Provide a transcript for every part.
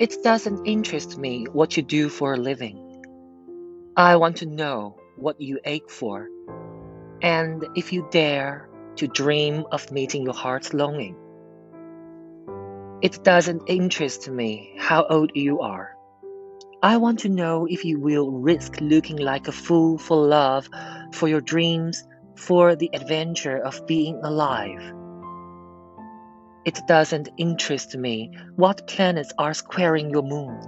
It doesn't interest me what you do for a living. I want to know what you ache for, and if you dare to dream of meeting your heart's longing. It doesn't interest me how old you are. I want to know if you will risk looking like a fool for love, for your dreams, for the adventure of being alive. It doesn't interest me what planets are squaring your moon.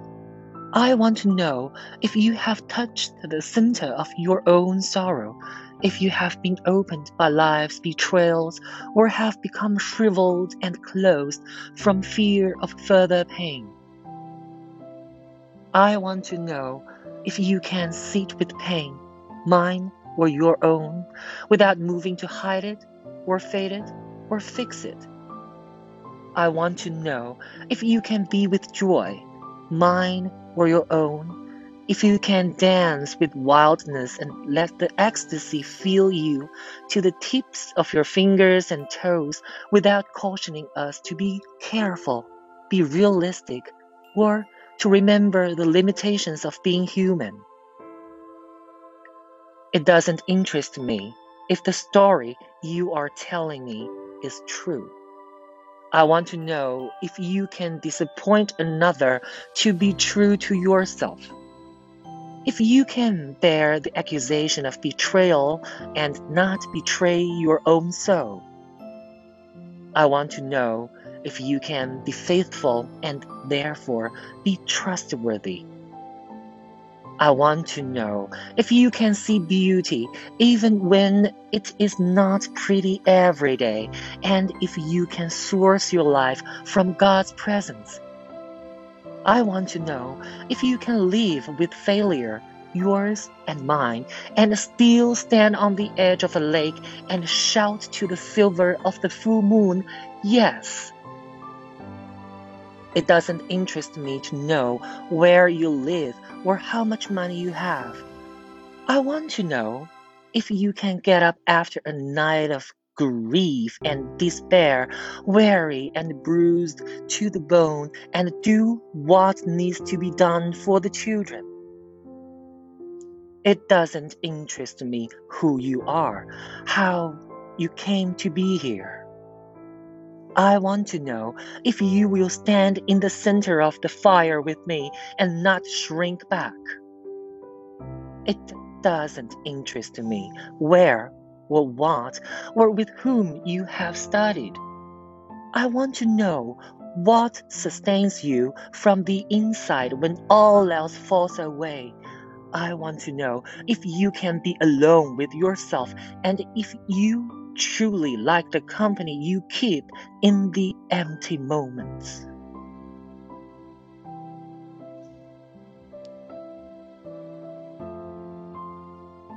I want to know if you have touched the center of your own sorrow, if you have been opened by life's betrayals, or have become shriveled and closed from fear of further pain. I want to know if you can sit with pain, mine or your own, without moving to hide it, or fade it, or fix it. I want to know if you can be with joy, mine or your own, if you can dance with wildness and let the ecstasy fill you to the tips of your fingers and toes without cautioning us to be careful, be realistic, or to remember the limitations of being human. It doesn't interest me if the story you are telling me is true. I want to know if you can disappoint another to be true to yourself. If you can bear the accusation of betrayal and not betray your own soul. I want to know if you can be faithful and therefore be trustworthy. I want to know if you can see beauty even when it is not pretty every day, and if you can source your life from God's presence. I want to know if you can live with failure, yours and mine, and still stand on the edge of a lake and shout to the silver of the full moon, Yes. It doesn't interest me to know where you live or how much money you have. I want to know if you can get up after a night of grief and despair, weary and bruised to the bone, and do what needs to be done for the children. It doesn't interest me who you are, how you came to be here. I want to know if you will stand in the center of the fire with me and not shrink back. It doesn't interest me where or what or with whom you have studied. I want to know what sustains you from the inside when all else falls away. I want to know if you can be alone with yourself and if you truly like the company you keep in the empty moments.